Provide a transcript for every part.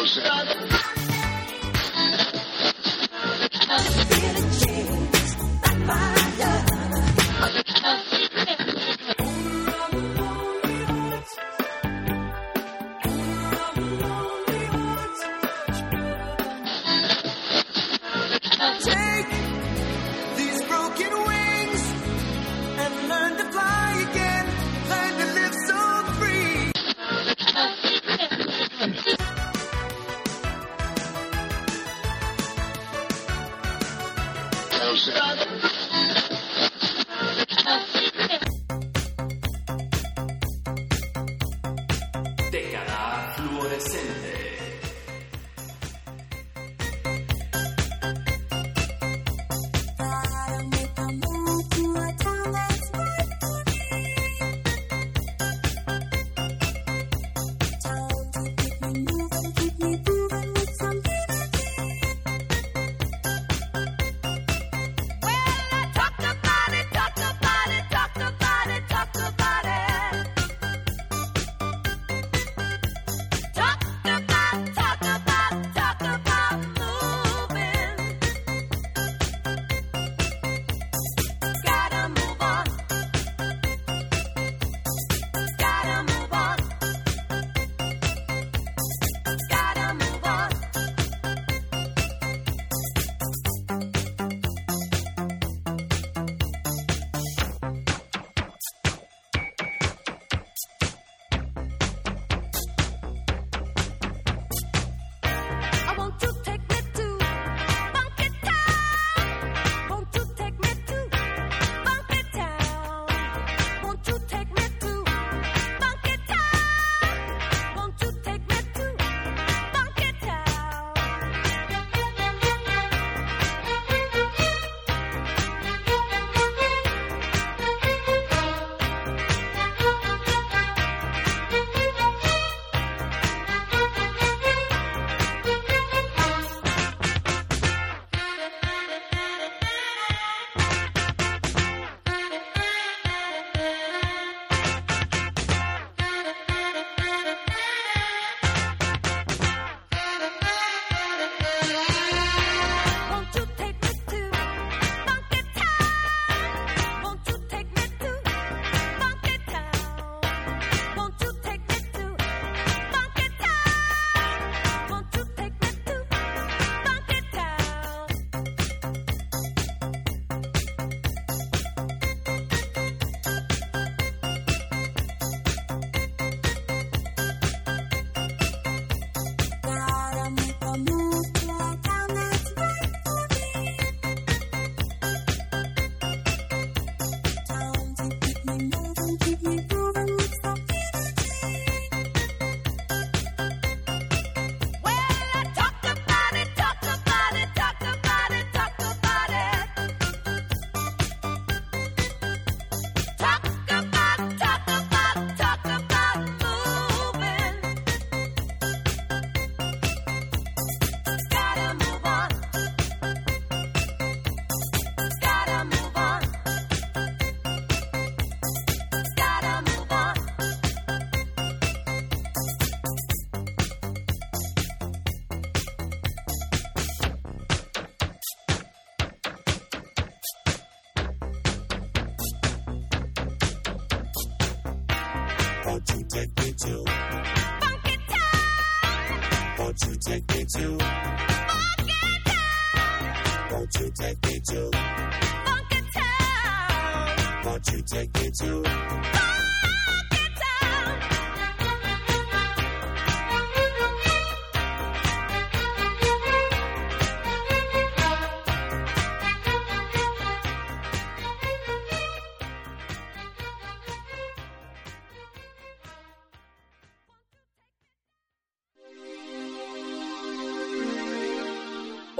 knows.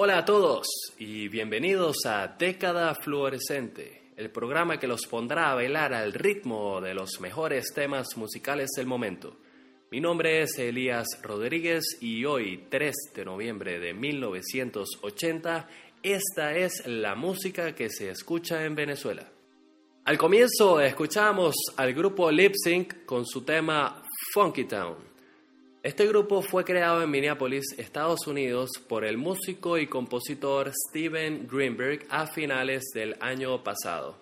Hola a todos y bienvenidos a Década Fluorescente, el programa que los pondrá a bailar al ritmo de los mejores temas musicales del momento. Mi nombre es Elías Rodríguez y hoy, 3 de noviembre de 1980, esta es la música que se escucha en Venezuela. Al comienzo escuchamos al grupo Lip Sync con su tema Funky Town. Este grupo fue creado en Minneapolis, Estados Unidos, por el músico y compositor Steven Greenberg a finales del año pasado.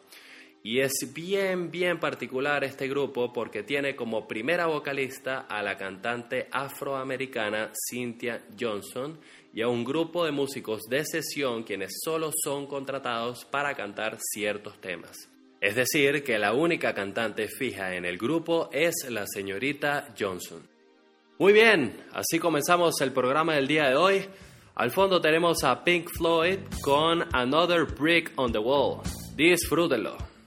Y es bien, bien particular este grupo porque tiene como primera vocalista a la cantante afroamericana Cynthia Johnson y a un grupo de músicos de sesión quienes solo son contratados para cantar ciertos temas. Es decir, que la única cantante fija en el grupo es la señorita Johnson. Muy bien, así comenzamos el programa del día de hoy. Al fondo tenemos a Pink Floyd con Another Brick on the Wall. Disfrútenlo.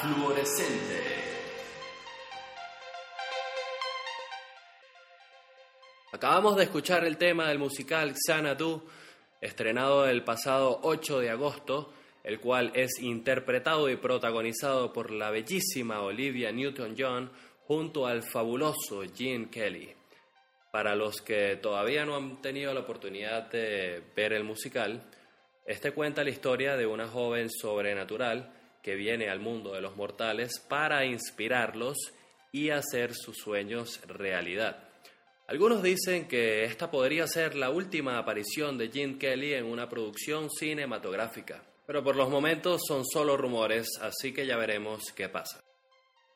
Fluorescente. Acabamos de escuchar el tema del musical Xanadu, estrenado el pasado 8 de agosto, el cual es interpretado y protagonizado por la bellísima Olivia Newton-John junto al fabuloso Gene Kelly. Para los que todavía no han tenido la oportunidad de ver el musical, este cuenta la historia de una joven sobrenatural que viene al mundo de los mortales para inspirarlos y hacer sus sueños realidad. Algunos dicen que esta podría ser la última aparición de Gene Kelly en una producción cinematográfica, pero por los momentos son solo rumores, así que ya veremos qué pasa.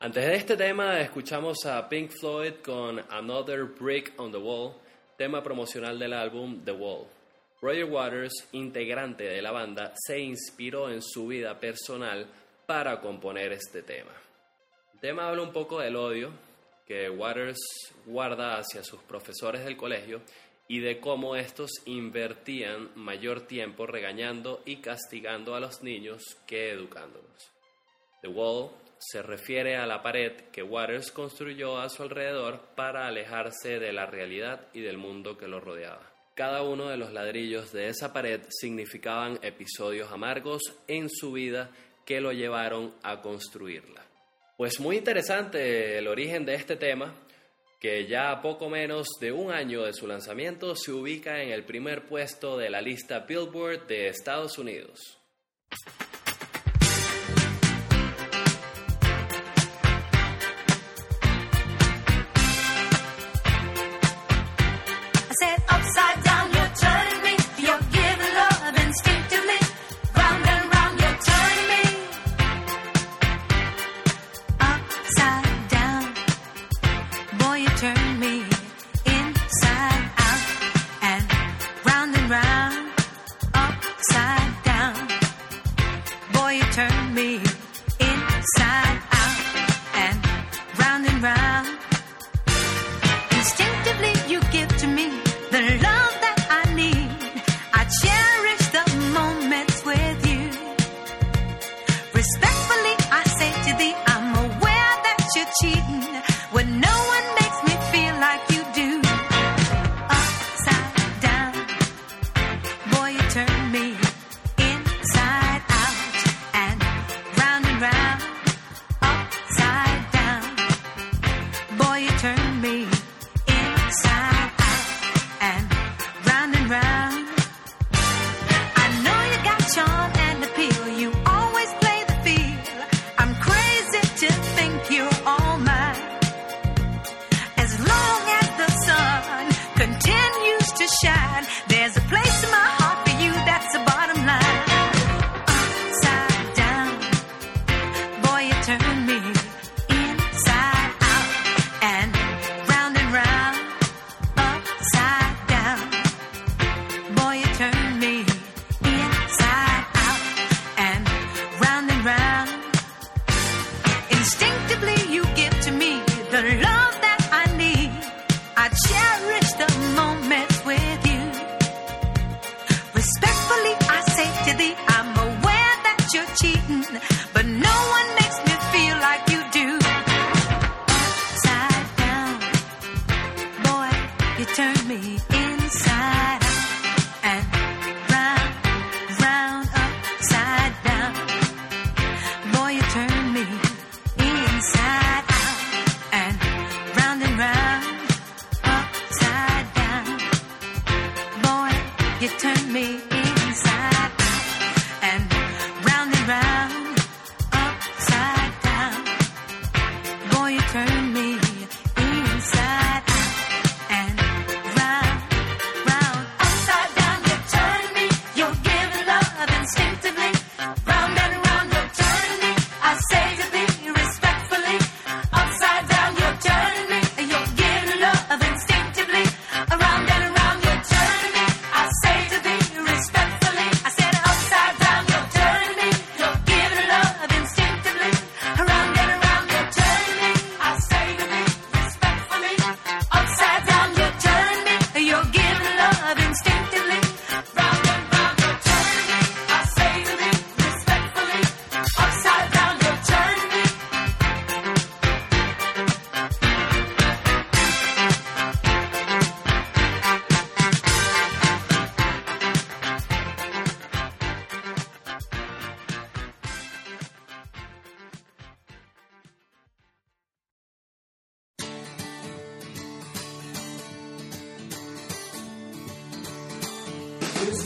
Antes de este tema escuchamos a Pink Floyd con Another Brick on the Wall, tema promocional del álbum The Wall. Roger Waters, integrante de la banda, se inspiró en su vida personal para componer este tema. El tema habla un poco del odio que Waters guarda hacia sus profesores del colegio y de cómo estos invertían mayor tiempo regañando y castigando a los niños que educándolos. The Wall se refiere a la pared que Waters construyó a su alrededor para alejarse de la realidad y del mundo que lo rodeaba. Cada uno de los ladrillos de esa pared significaban episodios amargos en su vida que lo llevaron a construirla. Pues muy interesante el origen de este tema, que ya a poco menos de un año de su lanzamiento se ubica en el primer puesto de la lista Billboard de Estados Unidos.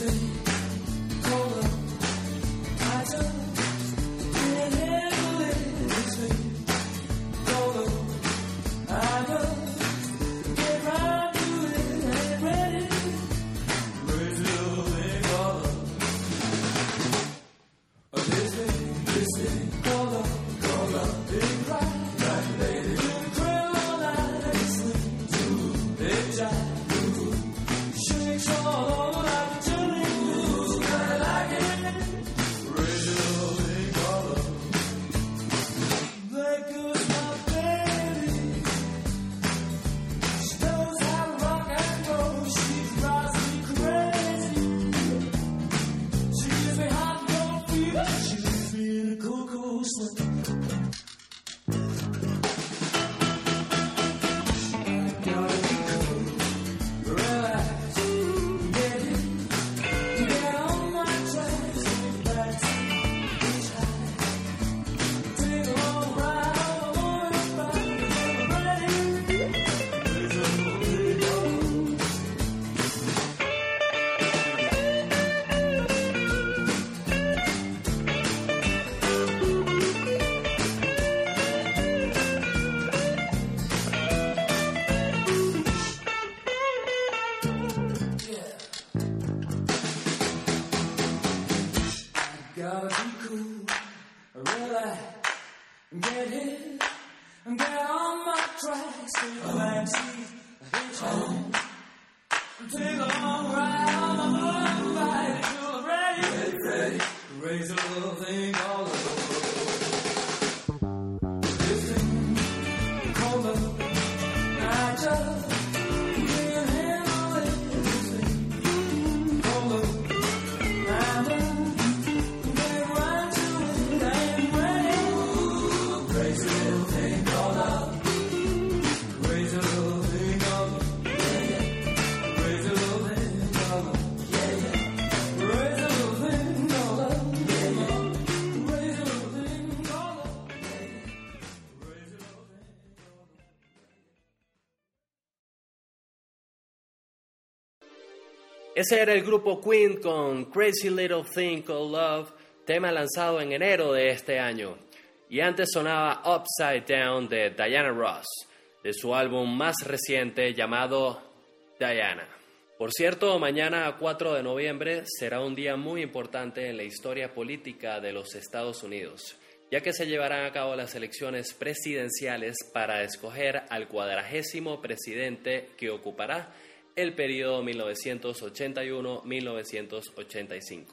Listen. Ese era el grupo Queen con Crazy Little Thing Called Love, tema lanzado en enero de este año. Y antes sonaba Upside Down de Diana Ross, de su álbum más reciente llamado Diana. Por cierto, mañana 4 de noviembre será un día muy importante en la historia política de los Estados Unidos, ya que se llevarán a cabo las elecciones presidenciales para escoger al cuadragésimo presidente que ocupará el periodo 1981-1985.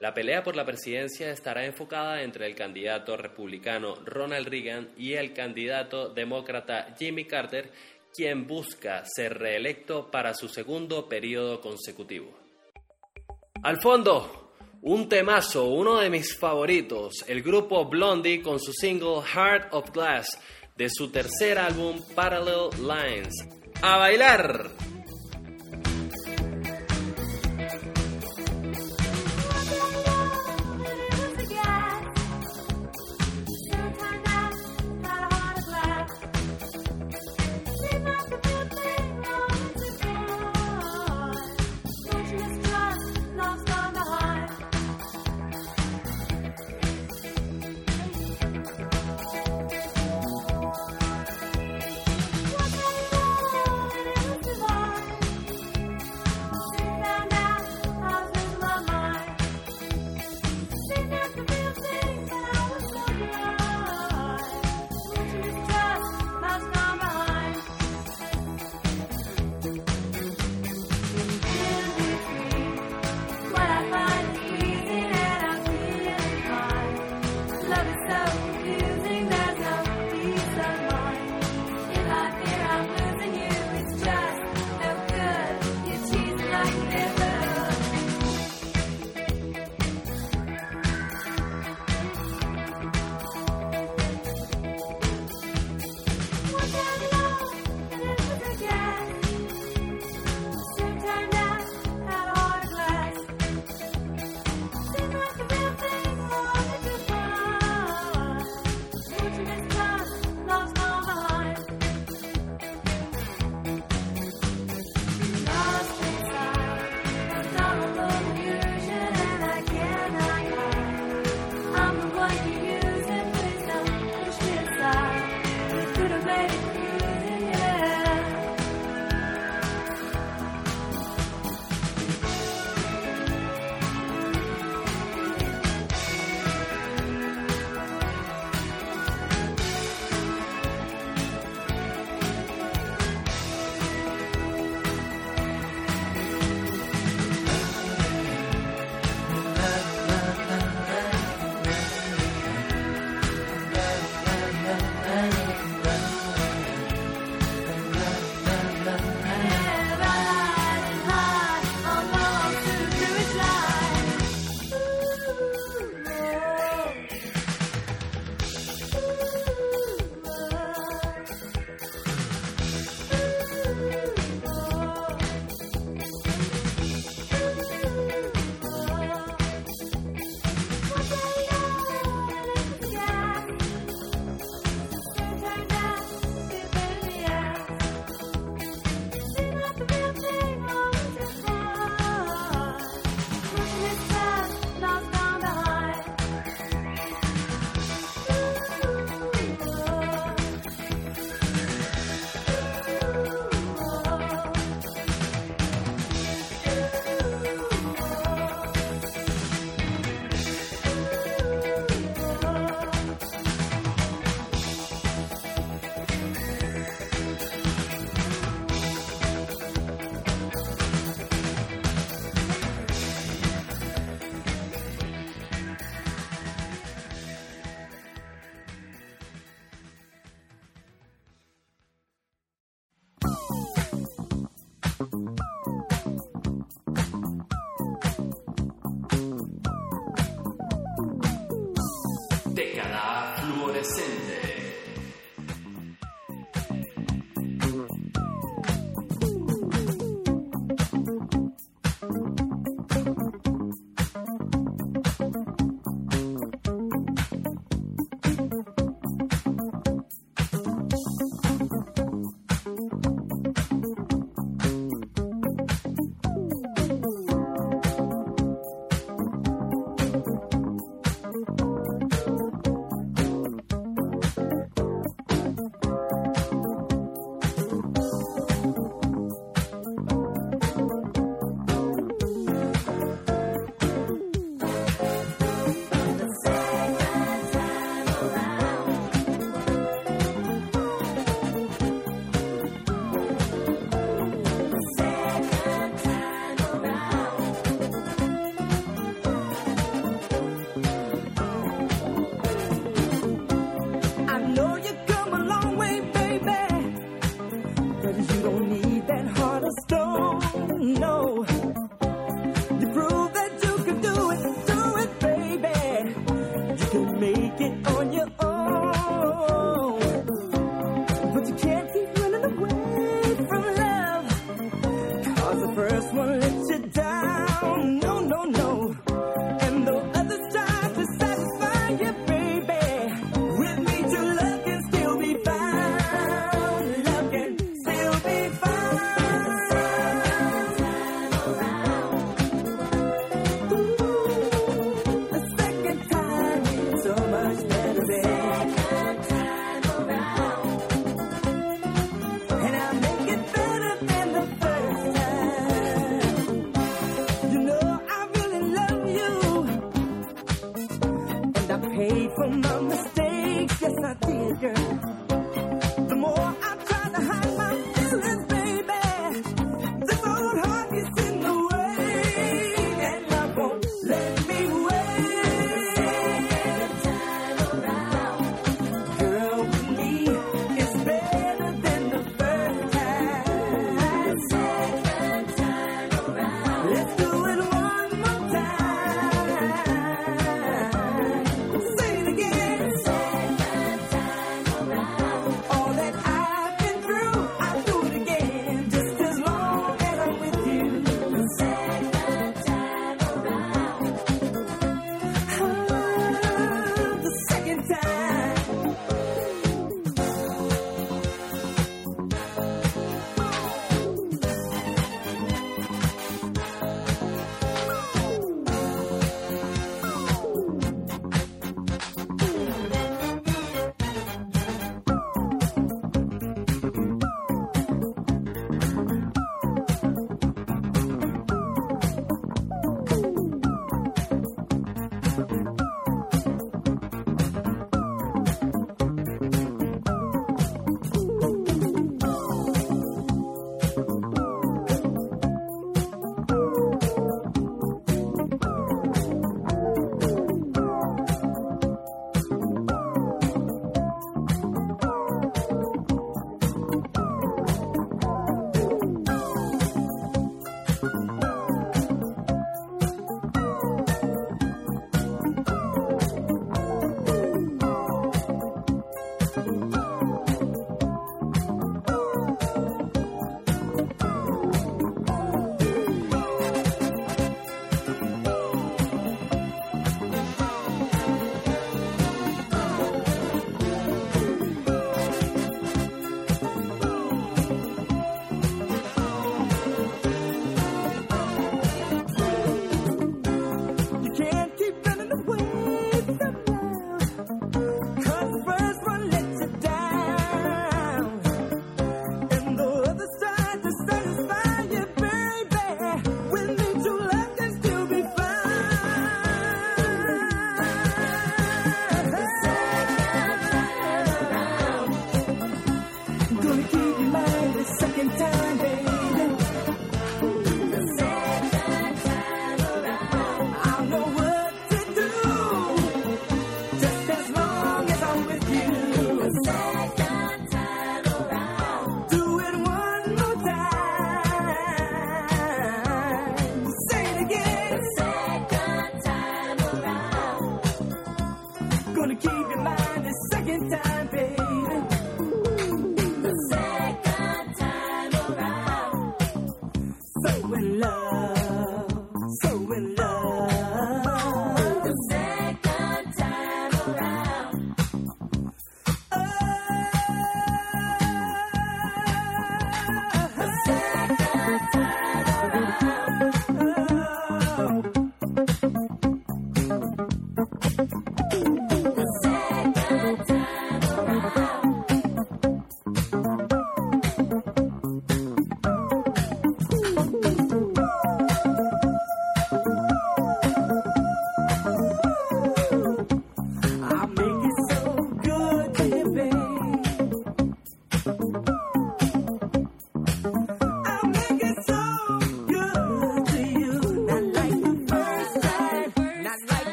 La pelea por la presidencia estará enfocada entre el candidato republicano Ronald Reagan y el candidato demócrata Jimmy Carter, quien busca ser reelecto para su segundo periodo consecutivo. Al fondo, un temazo, uno de mis favoritos, el grupo Blondie con su single Heart of Glass de su tercer álbum Parallel Lines. ¡A bailar!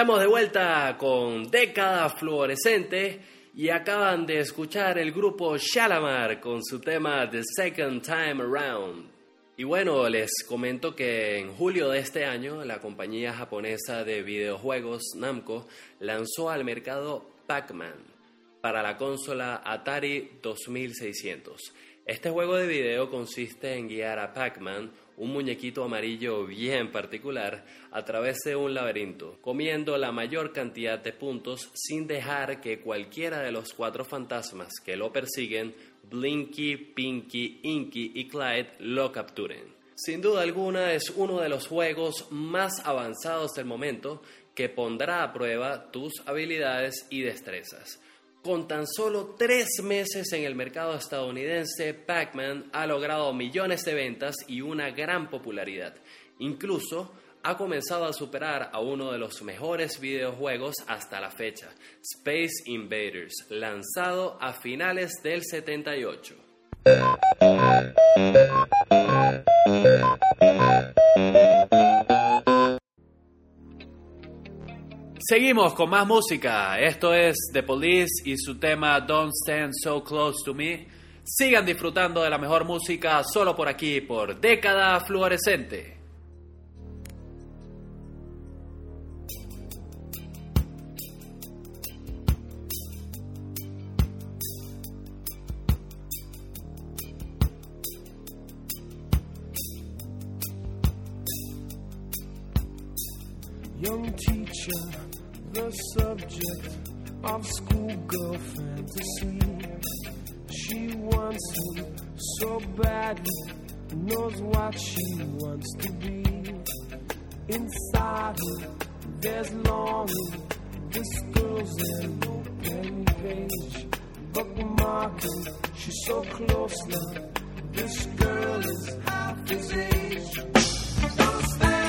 Estamos de vuelta con Década Fluorescente y acaban de escuchar el grupo Shalamar con su tema The Second Time Around. Y bueno, les comento que en julio de este año la compañía japonesa de videojuegos Namco lanzó al mercado Pac-Man para la consola Atari 2600. Este juego de video consiste en guiar a Pac-Man, un muñequito amarillo bien particular, a través de un laberinto, comiendo la mayor cantidad de puntos sin dejar que cualquiera de los cuatro fantasmas que lo persiguen, Blinky, Pinky, Inky y Clyde, lo capturen. Sin duda alguna es uno de los juegos más avanzados del momento que pondrá a prueba tus habilidades y destrezas. Con tan solo tres meses en el mercado estadounidense, Pac-Man ha logrado millones de ventas y una gran popularidad. Incluso ha comenzado a superar a uno de los mejores videojuegos hasta la fecha, Space Invaders, lanzado a finales del 78. Seguimos con más música. Esto es The Police y su tema Don't Stand So Close to Me. Sigan disfrutando de la mejor música solo por aquí, por Década Fluorescente. Knows what she wants to be. Inside her, there's longing. This girl's an open page, bookmarking. She's so close now. This girl is half his age. Don't stand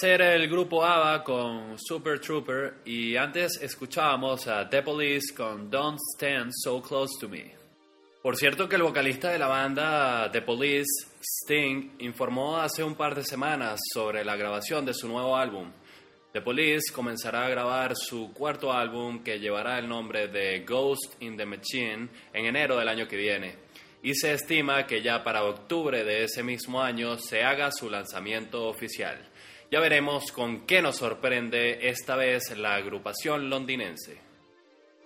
Ese el grupo ABBA con Super Trooper y antes escuchábamos a The Police con Don't Stand So Close to Me. Por cierto que el vocalista de la banda The Police, Sting, informó hace un par de semanas sobre la grabación de su nuevo álbum. The Police comenzará a grabar su cuarto álbum que llevará el nombre de Ghost in the Machine en enero del año que viene. Y se estima que ya para octubre de ese mismo año se haga su lanzamiento oficial. Ya veremos con qué nos sorprende esta vez la agrupación londinense.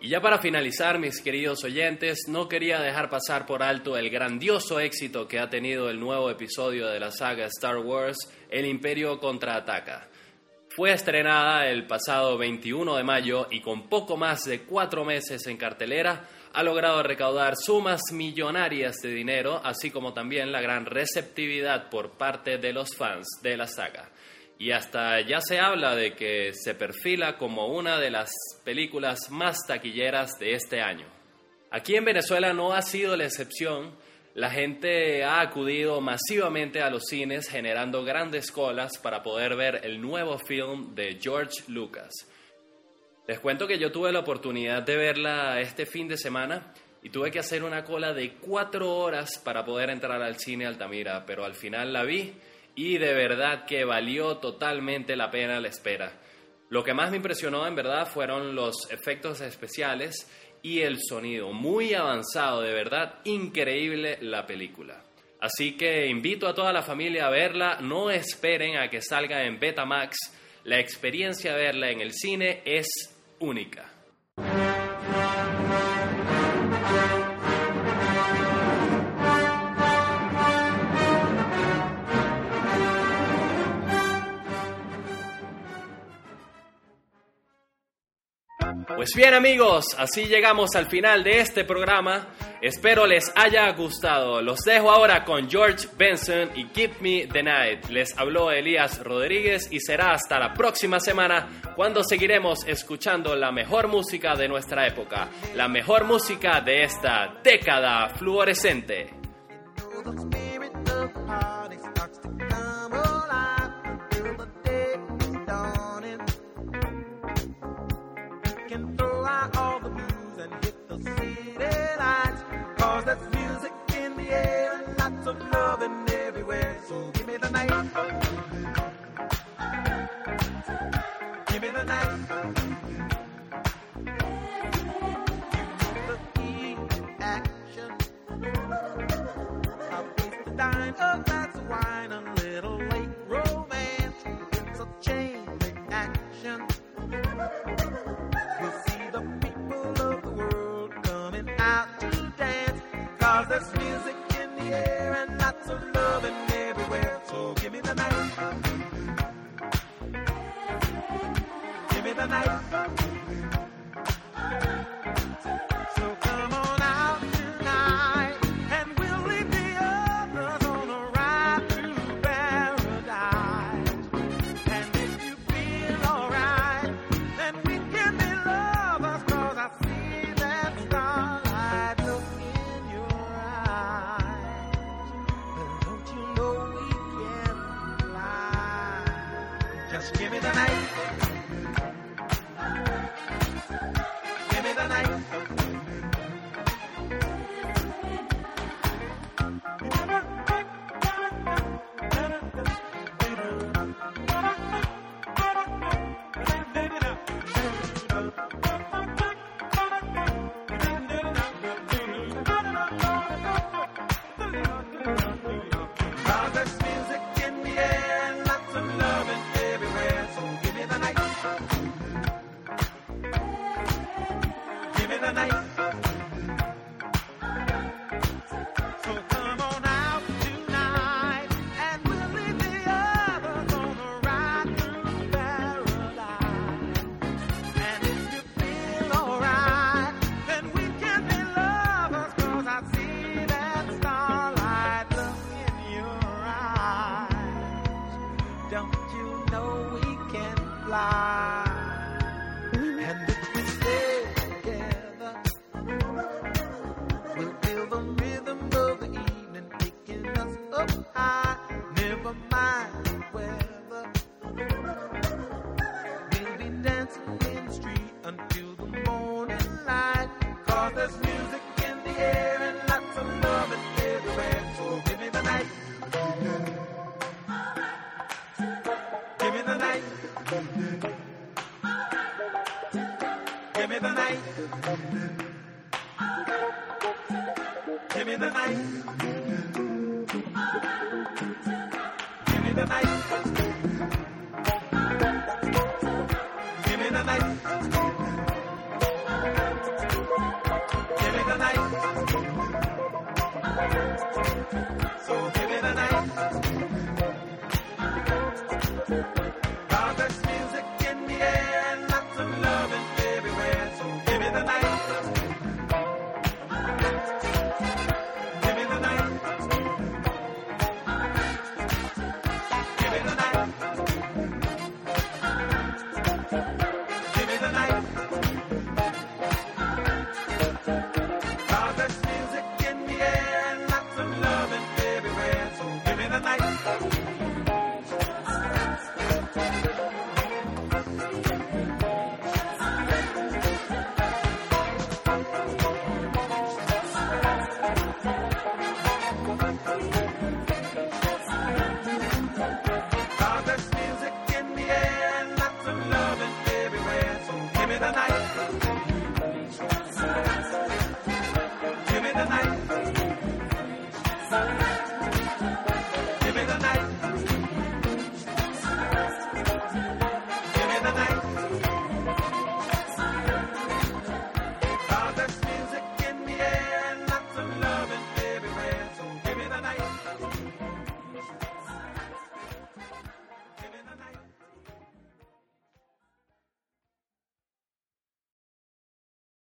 Y ya para finalizar, mis queridos oyentes, no quería dejar pasar por alto el grandioso éxito que ha tenido el nuevo episodio de la saga Star Wars, El Imperio contraataca. Fue estrenada el pasado 21 de mayo y con poco más de cuatro meses en cartelera, ha logrado recaudar sumas millonarias de dinero, así como también la gran receptividad por parte de los fans de la saga. Y hasta ya se habla de que se perfila como una de las películas más taquilleras de este año. Aquí en Venezuela no ha sido la excepción. La gente ha acudido masivamente a los cines generando grandes colas para poder ver el nuevo film de George Lucas. Les cuento que yo tuve la oportunidad de verla este fin de semana y tuve que hacer una cola de cuatro horas para poder entrar al cine Altamira, pero al final la vi y de verdad que valió totalmente la pena la espera. Lo que más me impresionó en verdad fueron los efectos especiales y el sonido, muy avanzado, de verdad increíble la película. Así que invito a toda la familia a verla, no esperen a que salga en Betamax, la experiencia de verla en el cine es única. Pues bien amigos, así llegamos al final de este programa. Espero les haya gustado. Los dejo ahora con George Benson y Keep Me the Night. Les habló Elías Rodríguez y será hasta la próxima semana cuando seguiremos escuchando la mejor música de nuestra época, la mejor música de esta década fluorescente. Can throw out all the blues and hit the city lights. Cause there's music in the air and lots of loving everywhere. So give me the night. Give